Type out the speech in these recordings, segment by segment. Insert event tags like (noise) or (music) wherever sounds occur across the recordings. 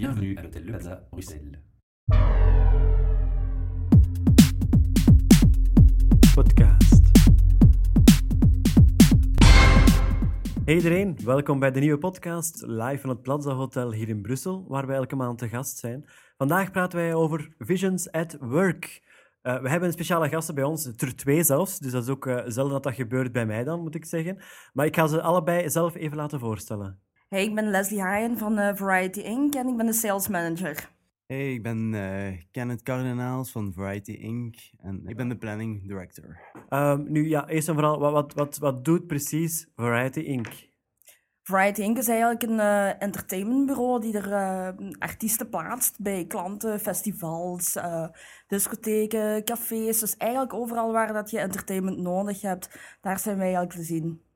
Bienvenue à l'hôtel Le Plaza, Bruxelles. podcast. Hey iedereen, welkom bij de nieuwe podcast live van het Plaza Hotel hier in Brussel, waar wij elke maand te gast zijn. Vandaag praten wij over Visions at Work. Eh, we hebben speciale gasten bij ons, er twee zelfs, dus dat is ook eh, zelden dat dat gebeurt bij mij dan, moet ik zeggen. Maar ik ga ze allebei zelf even laten voorstellen. Hey, ik ben Leslie Haaien van eh, Variety Inc. en ik ben de sales manager. Hey, ik ben eh, Kenneth Cardinaals van Variety Inc. En ik ben de planning director. Ehm, nu ja, eerst en vooral, wat, wat, wat, wat doet precies Variety Inc.? Variety Inc. is eigenlijk een eh, entertainmentbureau die er eh, artiesten plaatst bij klanten, festivals, eh, discotheken, cafés. Dus eigenlijk overal waar dat je entertainment nodig hebt, daar zijn wij eigenlijk te zien.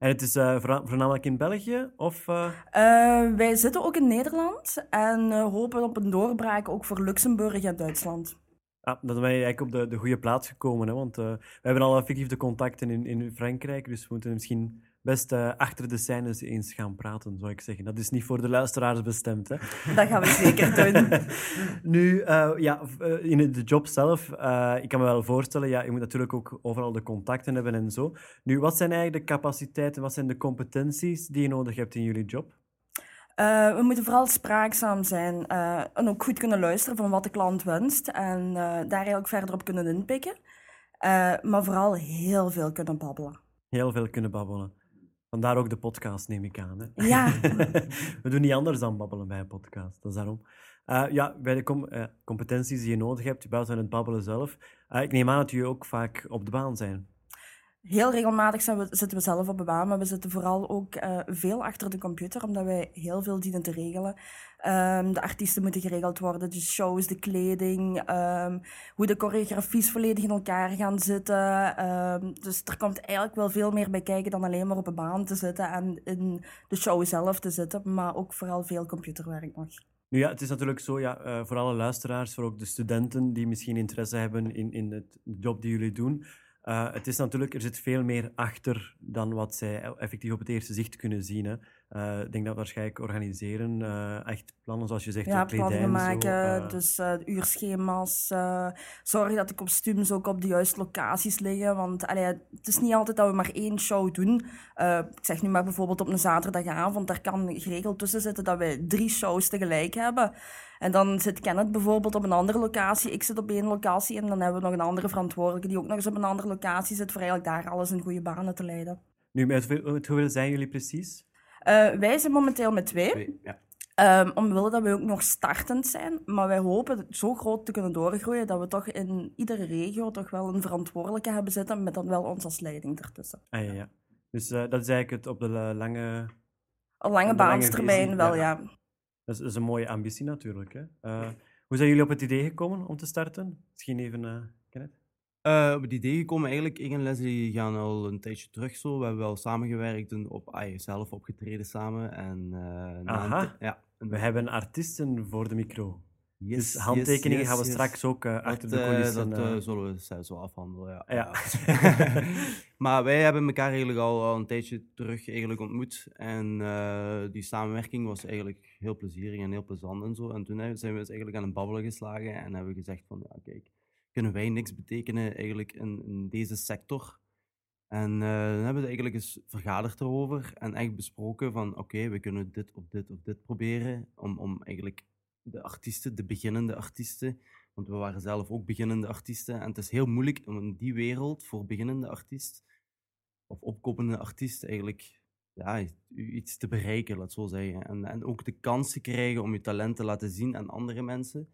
En het is eh, voorna- voornamelijk in België? Of, eh, Eh, wij zitten ook in Nederland en hopen op een doorbraak ook voor Luxemburg en Duitsland. Ah, dan ben je eigenlijk op de, de goede plaats gekomen, hè? want we hebben al effectief de contacten in, in Frankrijk, dus we moeten misschien best eh, achter de scènes eens gaan praten, zou ik zeggen. Dat is niet voor de luisteraars bestemd. Hè? (laughs) Dat gaan we zeker (laughs) doen. nu, eh, ja, eh, in de job zelf, ik kan me wel voorstellen, ja, je moet natuurlijk ook overal de contacten hebben en zo. Nu, wat zijn eigenlijk de capaciteiten, wat zijn de competenties die je nodig hebt in jullie job? We moeten vooral spraakzaam zijn en ook goed kunnen luisteren van wat de klant wenst en daar eigenlijk verder op kunnen inpikken. Maar vooral heel veel kunnen babbelen. Heel veel kunnen babbelen. Vandaar ook de podcast, neem ik aan. Hè? Ja. (laughs) We doen niet anders dan babbelen bij een podcast, dat is daarom. Eh, ja, bij de com- eh, competenties die je nodig hebt, buiten het babbelen zelf, eh, ik neem aan dat jullie ook vaak op de baan zijn. Heel regelmatig zijn we, zitten we zelf op de baan, maar we zitten vooral ook eh, veel achter de computer, omdat wij heel veel dienen te regelen. Ehm, de artiesten moeten geregeld worden, de shows, de kleding, ehm, hoe de choreografies volledig in elkaar gaan zitten. Ehm, dus er komt eigenlijk wel veel meer bij kijken dan alleen maar op de baan te zitten en in de show zelf te zitten, maar ook vooral veel computerwerk nog. Nu ja, het is natuurlijk zo, ja, eh, voor alle luisteraars, voor ook de studenten die misschien interesse hebben in, in het job die jullie doen. Eh, het is natuurlijk, er zit veel meer achter dan wat zij effectief op het eerste zicht kunnen zien. Hè. Eh, ik denk dat waarschijnlijk organiseren, eh, echt plannen zoals je zegt, Ja, de kledij planningen en zo, maken, eh, dus de uurschema's. zorgen dat de kostuums ook op de juiste locaties liggen. Want allee, het is niet altijd dat we maar één show doen. Ik zeg nu maar bijvoorbeeld op een zaterdagavond, daar kan geregeld tussen zitten dat wij drie shows tegelijk hebben. En dan zit Kenneth bijvoorbeeld op een andere locatie, ik zit op één locatie en dan hebben we nog een andere verantwoordelijke die ook nog eens op een andere locatie zit voor eigenlijk daar alles in goede banen te leiden. Nu, met hoeveel zijn jullie precies? Eh, wij zijn momenteel met twee. Twee, Ja. Um, omwille dat we ook nog startend zijn, maar wij hopen zo groot te kunnen doorgroeien dat we toch in iedere regio toch wel een verantwoordelijke hebben zitten, met dan wel ons als leiding ertussen. Ah, ja, ja. Dus eh, dat is eigenlijk het op de la- lange... Een lange Op de lange baanstermijn wel, ja. ja. Dat is, dat is een mooie ambitie natuurlijk. Hè? Eh, hoe zijn jullie op het idee gekomen om te starten? Misschien even, eh? Eh, op het idee gekomen, eigenlijk, ik en Leslie gaan al een tijdje terug zo. We hebben wel samengewerkt en op, ah, zelf opgetreden samen. En, eh, na een Aha. ti- ja, en- We hebben artiesten voor de micro. Yes, dus yes, handtekeningen yes, gaan we yes. straks ook eh, Dat, achter de eh, coulissen... dat eh, eh, zullen we zelfs wel afhandelen, ja. Ja. (laughs) maar wij hebben elkaar eigenlijk al, al een tijdje terug eigenlijk ontmoet. En eh, die samenwerking was eigenlijk heel plezierig en heel plezant en zo. En toen zijn we eens eigenlijk aan een babbelen geslagen en hebben we gezegd van, ja kijk, kunnen wij niks betekenen eigenlijk in, in deze sector? En eh, dan hebben we eigenlijk eens vergaderd erover en echt besproken van, oké, we kunnen dit of dit of dit proberen om, om eigenlijk de artiesten, de beginnende artiesten, want we waren zelf ook beginnende artiesten. En het is heel moeilijk om in die wereld voor beginnende artiest of opkomende artiest eigenlijk ja, iets te bereiken, laat zo zeggen. En, en ook de kans te krijgen om je talent te laten zien aan andere mensen.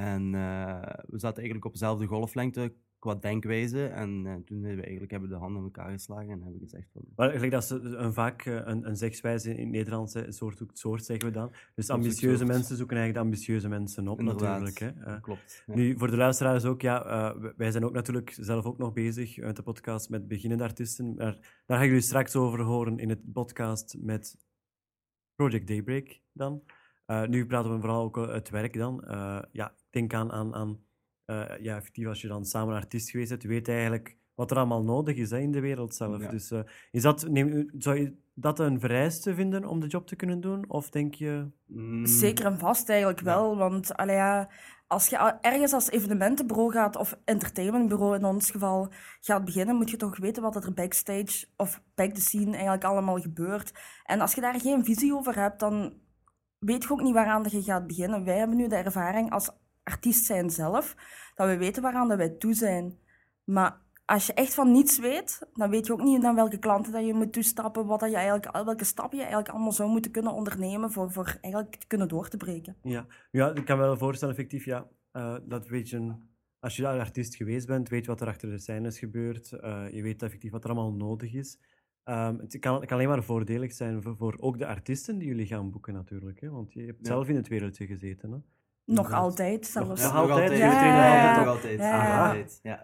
En eh, we zaten eigenlijk op dezelfde golflengte qua denkwijze. En eh, toen hebben we eigenlijk hebben we de handen in elkaar geslagen en hebben gezegd van... Maar eigenlijk dat is een, vaak eh, een, een zegswijze in het Nederlands, soort zoekt soort, zeggen we dan. Dus ambitieuze mensen zoeken eigenlijk de ambitieuze mensen op, Inderdaad, natuurlijk. Hè. Klopt. ja. Nu, voor de luisteraars ook, ja, wij zijn ook natuurlijk zelf ook nog bezig met de podcast met beginnende artiesten. Maar daar gaan jullie straks over horen in het podcast met Project Daybreak dan. Nu praten we vooral ook het werk dan. Ja, denk aan, aan, aan eh, ja, effectief als je dan samen artiest geweest bent, je weet eigenlijk wat er allemaal nodig is hè, in de wereld zelf. Ja. Dus eh, is dat, neem, zou je dat een vereiste vinden om de job te kunnen doen? Of denk je... Mm, Zeker en vast eigenlijk wel. Want allee, ja, als je ergens als evenementenbureau gaat, of entertainmentbureau in ons geval, gaat beginnen, moet je toch weten wat er backstage of back the scene eigenlijk allemaal gebeurt. En als je daar geen visie over hebt, dan weet je ook niet waaraan dat je gaat beginnen. Wij hebben nu de ervaring als artiest zijn zelf, dat we weten waaraan dat wij toe zijn. Maar als je echt van niets weet, dan weet je ook niet naar welke klanten dat je moet toestappen, wat dat je eigenlijk, welke stappen je eigenlijk allemaal zou moeten kunnen ondernemen voor, voor eigenlijk te kunnen door te breken. Ja, ja ik kan me wel voorstellen, effectief, ja, eh, dat weet je... een- Als je daar artiest geweest bent, weet je wat er achter de scènes gebeurt. eh, je weet effectief wat er allemaal nodig is. Ehm, het, kan, het kan alleen maar voordelig zijn voor, voor ook de artiesten die jullie gaan boeken natuurlijk. Hè? Want je hebt Ja. zelf in het wereldje gezeten. Hè? Nog altijd zelfs. Nog nog altijd? Ja. Nog altijd. Ja, nog ja. altijd. Ja.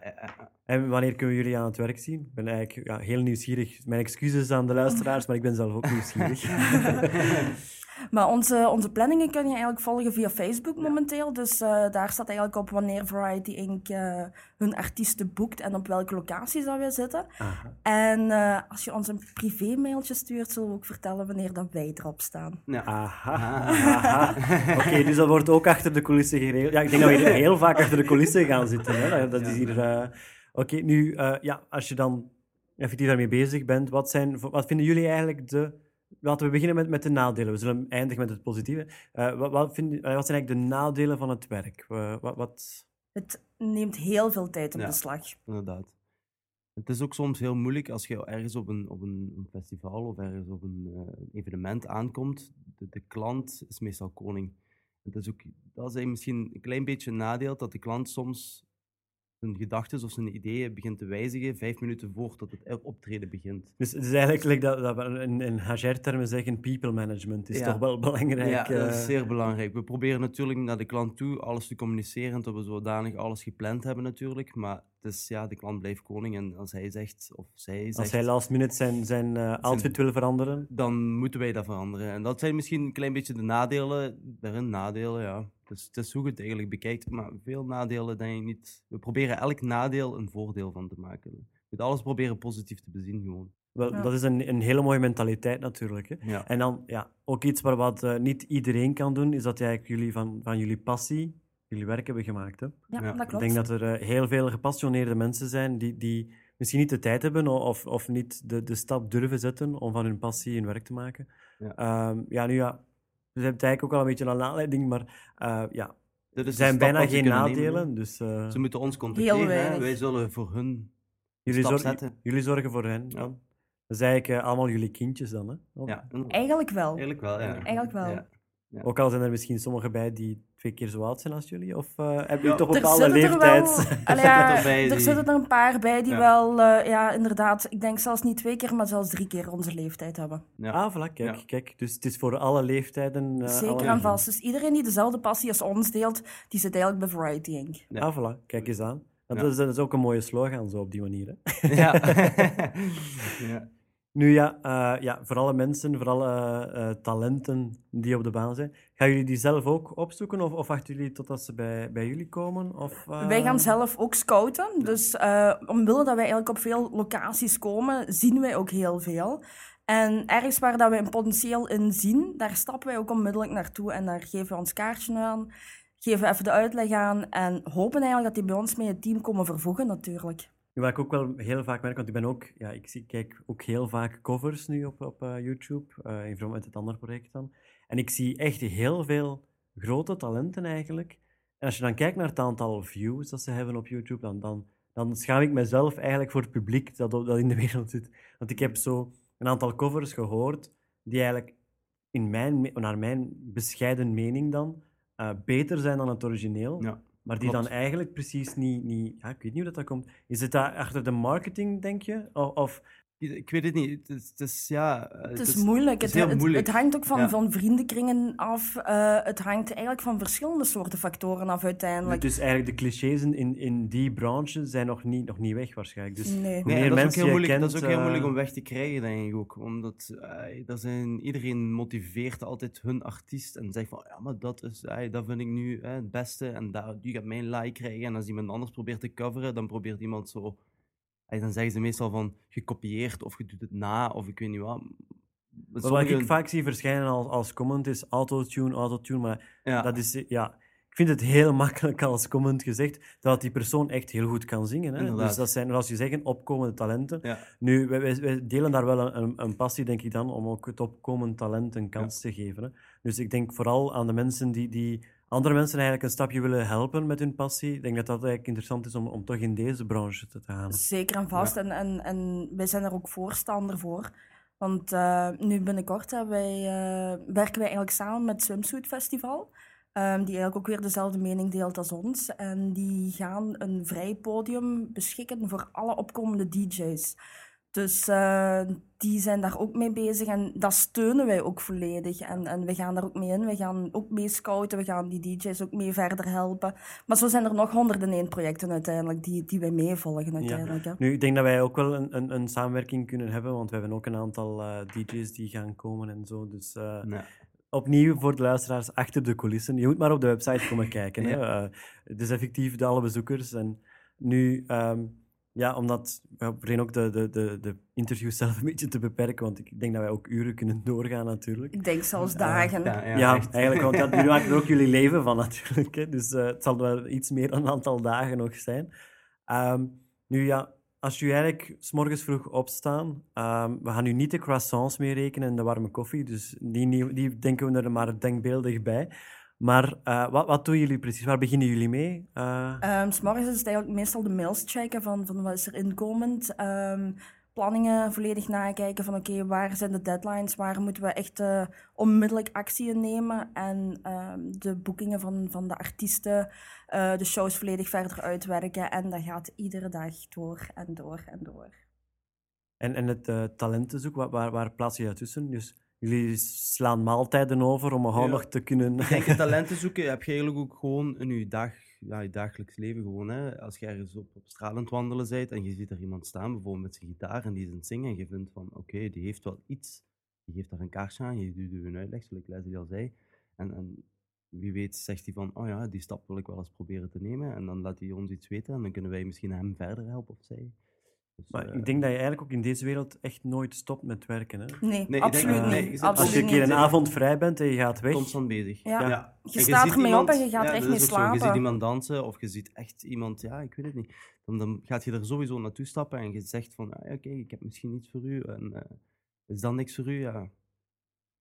En wanneer kunnen we jullie aan het werk zien? Ik ben eigenlijk ja, heel nieuwsgierig. Mijn excuses aan de luisteraars, maar ik ben zelf ook nieuwsgierig. (laughs) (laughs) Maar onze, onze planningen kun je eigenlijk volgen via Facebook momenteel. Dus eh, daar staat eigenlijk op wanneer Variety Inc. eh, hun artiesten boekt en op welke locaties dat wij zitten. Aha. En eh, als je ons een privé-mailtje stuurt, zullen we ook vertellen wanneer dat wij erop staan. Ja. Aha. aha. (laughs) Oké, dus dat wordt ook achter de coulissen geregeld. Ja, ik denk dat we hier heel vaak achter de coulissen gaan zitten. Hè? Dat- is hier... eh, Oké, nu, eh, ja, als je dan effectief daarmee bezig bent, wat, zijn, wat vinden jullie eigenlijk de... Laten we beginnen met, met de nadelen. We zullen eindigen met het positieve. Eh, wat, wat, vinden, eh, wat zijn eigenlijk de nadelen van het werk? Eh, wat, wat... Het neemt heel veel tijd in Ja. beslag. Inderdaad. Het is ook soms heel moeilijk als je ergens op een, op een, een festival of ergens op een eh, evenement aankomt. De, de klant is meestal koning. Het is ook, dat is misschien een klein beetje een nadeel dat de klant soms zijn gedachten of zijn ideeën begint te wijzigen vijf minuten voordat het optreden begint. Dus het is eigenlijk like dat, dat we in, in HR-termen zeggen, people management is Ja. toch wel belangrijk. Ja, dat is eh. zeer belangrijk. We proberen natuurlijk naar de klant toe alles te communiceren, dat we zodanig alles gepland hebben natuurlijk. Maar is, ja, de klant blijft koning en als hij zegt, of zij zegt... Als hij last minute zijn, zijn eh, outfit wil veranderen. dan moeten wij dat veranderen. En dat zijn misschien een klein beetje de nadelen. Daarin nadelen, ja. Dus het is hoe je het eigenlijk bekijkt. Maar veel nadelen denk ik niet. We proberen elk nadeel een voordeel van te maken. Je moet alles proberen positief te bezien gewoon. Wel, Ja. Dat is een, een hele mooie mentaliteit natuurlijk. Hè? Ja. En dan ja, ook iets waar wat eh, niet iedereen kan doen, is dat eigenlijk jullie van, van jullie passie jullie werk hebben gemaakt. Hè? Ja, Ja, dat Ik klopt. denk dat er eh, heel veel gepassioneerde mensen zijn die, die misschien niet de tijd hebben of, of niet de, de stap durven zetten om van hun passie hun werk te maken. Ja. Ehm, ja, nu ja, we hebben het eigenlijk ook al een beetje een aanleiding, maar eh, ja, er zijn bijna geen nemen, nadelen. dus eh, Ze moeten ons contacteren. Wij zullen voor hun jullie, stap zor- zetten. jullie zorgen voor hen Ja. dan. Dat is eigenlijk allemaal jullie kindjes dan. Hè? Of- Ja, Eigenlijk wel. eigenlijk wel. Ja. Eigenlijk wel. Ja. Ook al zijn er misschien sommigen bij die twee keer zo oud zijn als jullie, of eh hebben jullie Ja. toch bepaalde zitten er wel, leeftijd? Allee, (laughs) ja, erbij er zitten er een paar bij die Ja. wel, eh, ja, inderdaad, ik denk zelfs niet twee keer, maar zelfs drie keer onze leeftijd hebben. Ja. Ah, voilà, kijk, Ja. kijk. Dus het is voor alle leeftijden. eh, Zeker alle- en vast. Dus iedereen die dezelfde passie als ons deelt, die zit eigenlijk bij Variety Inc. Ja. Ah, voilà, kijk eens aan. Dat, Ja. is, dat is ook een mooie slogan, zo op die manier. Hè? (laughs) Ja. (laughs) ja. Nu ja, eh, ja, voor alle mensen, voor alle eh, talenten die op de baan zijn, gaan jullie die zelf ook opzoeken of, of wachten jullie totdat ze bij, bij jullie komen? Of, eh, Wij gaan zelf ook scouten. Dus eh omwille dat wij eigenlijk op veel locaties komen, zien wij ook heel veel. En ergens waar dat wij een potentieel in zien, daar stappen wij ook onmiddellijk naartoe en daar geven we ons kaartje aan, geven we even de uitleg aan en hopen eigenlijk dat die bij ons mee het team komen vervoegen natuurlijk. Wat ik ook wel heel vaak merk, want ik ben ook, ja, ik zie, kijk ook heel vaak covers nu op, op eh, YouTube, in verband met het andere project dan. En ik zie echt heel veel grote talenten eigenlijk. En als je dan kijkt naar het aantal views dat ze hebben op YouTube, dan, dan, dan schaam ik mezelf eigenlijk voor het publiek dat, dat in de (laughs) wereld zit. Want ik heb zo een aantal covers gehoord die eigenlijk, in mijn, naar mijn bescheiden mening dan, eh, beter zijn dan het origineel. Ja. Maar die Klopt. dan eigenlijk precies niet, niet... Ja, ik weet niet hoe dat, dat komt. Is het daar achter de marketing, denk je? Of, of Ik weet het niet. Het is, het is ja... eh, Het is moeilijk. het is heel moeilijk. het hangt ook van, Ja. van vriendenkringen af. Eh, het hangt eigenlijk van verschillende soorten factoren af uiteindelijk. dus eigenlijk de clichés in, in die branche zijn nog niet, nog niet weg waarschijnlijk. Dus Nee. hoe meer dat, is ook mensen heel moeilijk, dat is ook heel moeilijk eh, om weg te krijgen, denk ik ook. Omdat er zijn, iedereen motiveert altijd hun artiest en zegt van, ja, maar dat, is, dat vind ik nu het beste en daar, die gaat mijn like krijgen. En als iemand anders probeert te coveren, dan probeert iemand zo en dan zeggen ze meestal van, je kopieert of je doet het na, of ik weet niet wat. Wat ik vaak zie verschijnen als, als comment is autotune, autotune, maar ja, dat is, ja, ik vind het heel (laughs) makkelijk als comment gezegd dat die persoon echt heel goed kan zingen. Hè? Inderdaad. Dus dat zijn, zoals je zegt, opkomende talenten. ja. Nu, wij, wij- delen daar wel een, een, een passie, denk ik dan, om ook het opkomend talent een kans te geven. Hè? Dus ik denk vooral aan de mensen die, die andere mensen eigenlijk een stapje willen helpen met hun passie. Ik denk dat dat eigenlijk interessant is om, om toch in deze branche te gaan. Zeker en vast. En, en, en wij zijn er ook voorstander voor. Want eh, nu binnenkort wij, eh, werken wij eigenlijk samen met Swimsuit Festival. ehm, die eigenlijk ook weer dezelfde mening deelt als ons. En die gaan een vrij podium beschikken voor alle opkomende DJ's. Dus eh, die zijn daar ook mee bezig en dat steunen wij ook volledig. En, en we gaan daar ook mee in. We gaan ook mee scouten, we gaan die DJ's ook mee verder helpen. Maar zo zijn er nog 101 projecten uiteindelijk die, die wij meevolgen uiteindelijk. hè. Nu, ik denk dat wij ook wel een, een, een samenwerking kunnen hebben, want we hebben ook een aantal eh, DJ's die gaan komen en zo. Dus eh, Ja. opnieuw voor de luisteraars achter de coulissen. Je moet maar op de website komen kijken. Hè. Het is effectief de alle bezoekers. En nu, ehm, ja, omdat we proberen ook de, de, de, de interviews zelf een beetje te beperken, want ik denk dat wij ook uren kunnen doorgaan natuurlijk. Ik denk zelfs dagen. Ja, ja, Ja, echt. eigenlijk, want ja, (laughs) jullie maken er ook jullie leven van natuurlijk. Hè. Dus eh, het zal wel iets meer dan een aantal dagen nog zijn. Ehm, nu ja, als jullie eigenlijk s morgens vroeg opstaan, ehm, we gaan nu niet de croissants mee rekenen en de warme koffie, dus die, die denken we er maar denkbeeldig bij. Maar eh, wat, wat doen jullie precies? Waar beginnen jullie mee? Ehm, s morgens is het eigenlijk meestal de mails checken van, van wat is er inkomend. Ehm, planningen volledig nakijken van oké, waar zijn de deadlines, waar moeten we echt eh, onmiddellijk actie in nemen. En ehm, de boekingen van, van de artiesten, de shows volledig verder uitwerken. En dat gaat iedere dag door en door en door. en, en het talentenzoek, waar, waar, waar plaats je dat tussen? Dus jullie slaan maaltijden over om Ja. nog te kunnen... Ik denk, (laughs) talenten zoeken heb je eigenlijk ook gewoon in je, dag, ja, je dagelijks leven. Gewoon, hè. Als je ergens op, op straat aan het wandelen bent en je ziet er iemand staan, bijvoorbeeld met zijn gitaar, en die is aan het zingen, en je vindt van, oké, die heeft wel iets. Die geeft daar een kaarsje aan, je doet een uitleg, zoals Leslie al zei. En, en wie weet zegt hij van, oh ja, die stap wil ik wel eens proberen te nemen. En dan laat hij ons iets weten en dan kunnen wij misschien hem verder helpen of zij. Dus, Maar eh, ik denk dat je eigenlijk ook in deze wereld echt nooit stopt met werken. Hè? Nee, denk- absoluut nee, niet. je absoluut Als je een keer niet. een avond vrij bent en je gaat weg, constant bezig. Ja. Je staat ziet ermee op en je gaat er echt ook zo. Je ziet slapen. iemand dansen of je ziet echt iemand, ja, ik weet het niet. Dan, dan gaat je er sowieso naartoe stappen en je zegt van, ah, ja, oké, ik heb misschien iets voor u. En, eh, is dat niks voor u? Ja.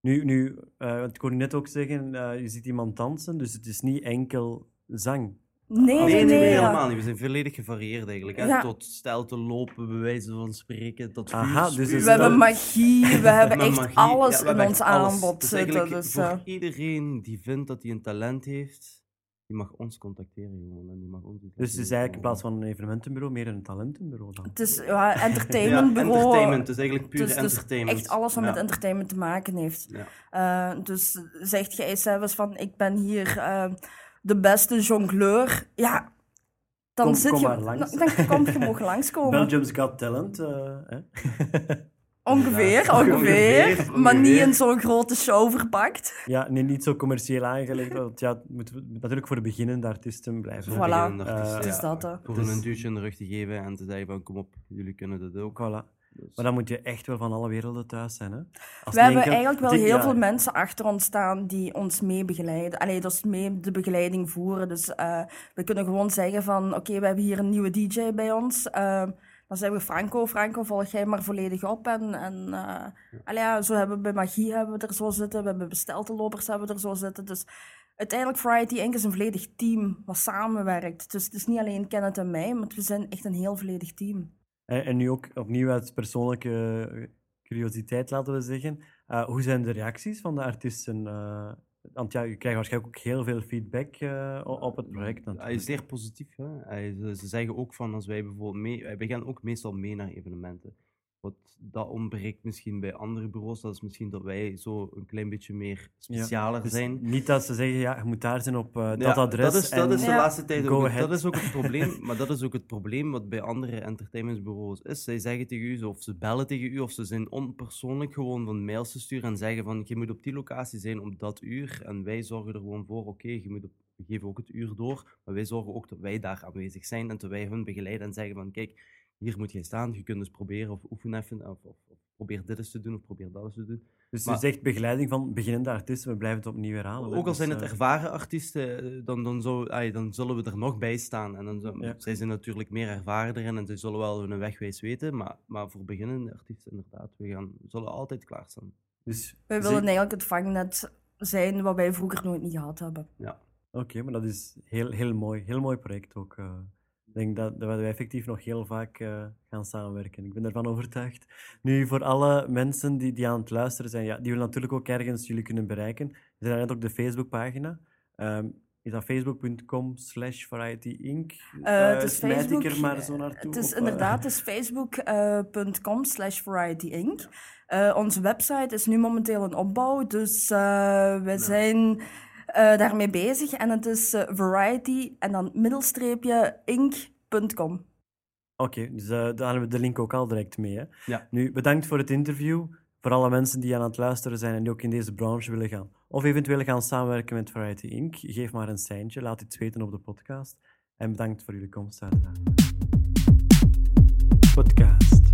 Nu, nu eh, want ik hoorde net ook zeggen, eh, je ziet iemand dansen, dus het is niet enkel zang. Nee, nee, Nee, nee. nee, ja. helemaal niet. We zijn volledig gevarieerd eigenlijk. Hè? Ja. Tot stijl te lopen, bij wijze van spreken, tot Aha, vuur dus We hebben magie, we (laughs) hebben echt magie. alles Ja, in ons aanbod Dus zitten. Dus, voor eh, iedereen die vindt dat hij een talent heeft, die mag ons contacteren gewoon. En die mag ons Dus het is eigenlijk in plaats van een evenementenbureau meer een talentenbureau dan. het is ja, Ja, entertainmentbureau. entertainment. Het is eigenlijk puur Dus, dus entertainment. echt alles wat Ja. met entertainment te maken heeft. Ja. Eh, dus zegt jij zelfs van, ik ben hier eh, de beste jongleur. Ja, dan Kom- zit kom je... maar langs. Dan, dan kom je mogen (laughs) langskomen. Belgium's Got Talent. eh, hè? (laughs) Ongeveer, Ja, ongeveer, ongeveer, Maar niet in zo'n grote show verpakt. ja, nee, niet zo commercieel aangelegd, want ja, het moet natuurlijk voor de beginnende artiesten blijven. Voilà. beginnende artiesten, Het is dat, hè. Voor Dus- een duwtje in de rug te geven en te zeggen van kom op, jullie kunnen dat ook. Voilà. Dus- Maar dan moet je echt wel van alle werelden thuis zijn. Hè? Als We hebben enkel- eigenlijk wel heel ja, veel mensen achter ons staan die ons mee begeleiden. Allee, dus mee de begeleiding voeren. Dus eh, we kunnen gewoon zeggen van, oké, we hebben hier een nieuwe DJ bij ons. Ehm, dan zeggen we Franco, Franco, volg jij maar volledig op. En, en eh, allee, ja, zo hebben we bij Magie hebben we er zo zitten. We hebben besteltelopers hebben we er zo zitten. Dus uiteindelijk Variety Inc. is een volledig team wat samenwerkt. Dus het is niet alleen Kenneth en mij, maar we zijn echt een heel volledig team. En, en nu ook opnieuw uit persoonlijke eh, curiositeit, laten we zeggen. Eh, hoe zijn de reacties van de artiesten? Eh, want ja, je krijgt waarschijnlijk ook heel veel feedback op het project. Hij is zeer positief. Hè? Hij, ze, ze zeggen ook van als wij bijvoorbeeld mee, wij gaan ook meestal mee naar evenementen. Wat dat ontbreekt misschien bij andere bureaus, dat is misschien dat wij zo een klein beetje meer specialer Dus zijn. Niet dat ze zeggen, ja, je moet daar zijn op eh, dat Ja, adres. Dat is, dat en- is de Ja. laatste tijd Go ook, ahead. dat is ook het probleem. (laughs) maar dat is ook het probleem wat bij andere entertainmentbureaus is. Zij zeggen tegen u, of ze bellen tegen u, of ze zijn onpersoonlijk gewoon van mails te sturen en zeggen van je moet op die locatie zijn op dat uur. En wij zorgen er gewoon voor, oké, je moet op, we geven ook het uur door, maar wij zorgen ook dat wij daar aanwezig zijn en dat wij hun begeleiden en zeggen van kijk, hier moet jij staan, je kunt dus proberen of oefen even, of, of, of probeer dit eens te doen, of probeer dat eens te doen. Dus Maar- je zegt begeleiding van beginnende artiesten, we blijven het opnieuw herhalen. Ook al Dus, zijn het eh, ervaren artiesten, eh, dan, dan, ai, dan zullen we er nog bij staan. En dan, zo- Ja. Zij zijn natuurlijk meer ervaren erin en ze zullen wel hun wegwijs weten. Maar, maar voor beginnende artiesten, inderdaad, we, gaan, we zullen altijd klaarstaan. Dus Wij willen eigenlijk het vangnet zijn wat wij vroeger nooit niet gehad hebben. Oké, maar dat is heel, heel mooi. Heel mooi project ook. eh. Ik denk dat, dat we effectief nog heel vaak eh, gaan samenwerken. Ik ben ervan overtuigd. Nu, voor alle mensen die, die aan het luisteren zijn, ja, die willen natuurlijk ook ergens jullie kunnen bereiken. Er net ook de Facebookpagina. Ehm is dat facebook.com slash variety inc? Eh, het is Facebook. ik er maar zo naartoe? Het is eh? inderdaad, het is facebook.com slash variety inc. Eh, onze website is nu momenteel in opbouw, dus eh, we zijn eh, daarmee bezig. En het is eh, Variety en dan middelstreepje ink.com. Oké, dus eh, daar hebben we de link ook al direct mee. Hè? Ja. Nu, bedankt voor het interview. Voor alle mensen die aan het luisteren zijn en die ook in deze branche willen gaan. Of eventueel gaan samenwerken met Variety Inc. Geef maar een seintje, laat iets weten op de podcast. En bedankt voor jullie komst, uiteraard. Podcast.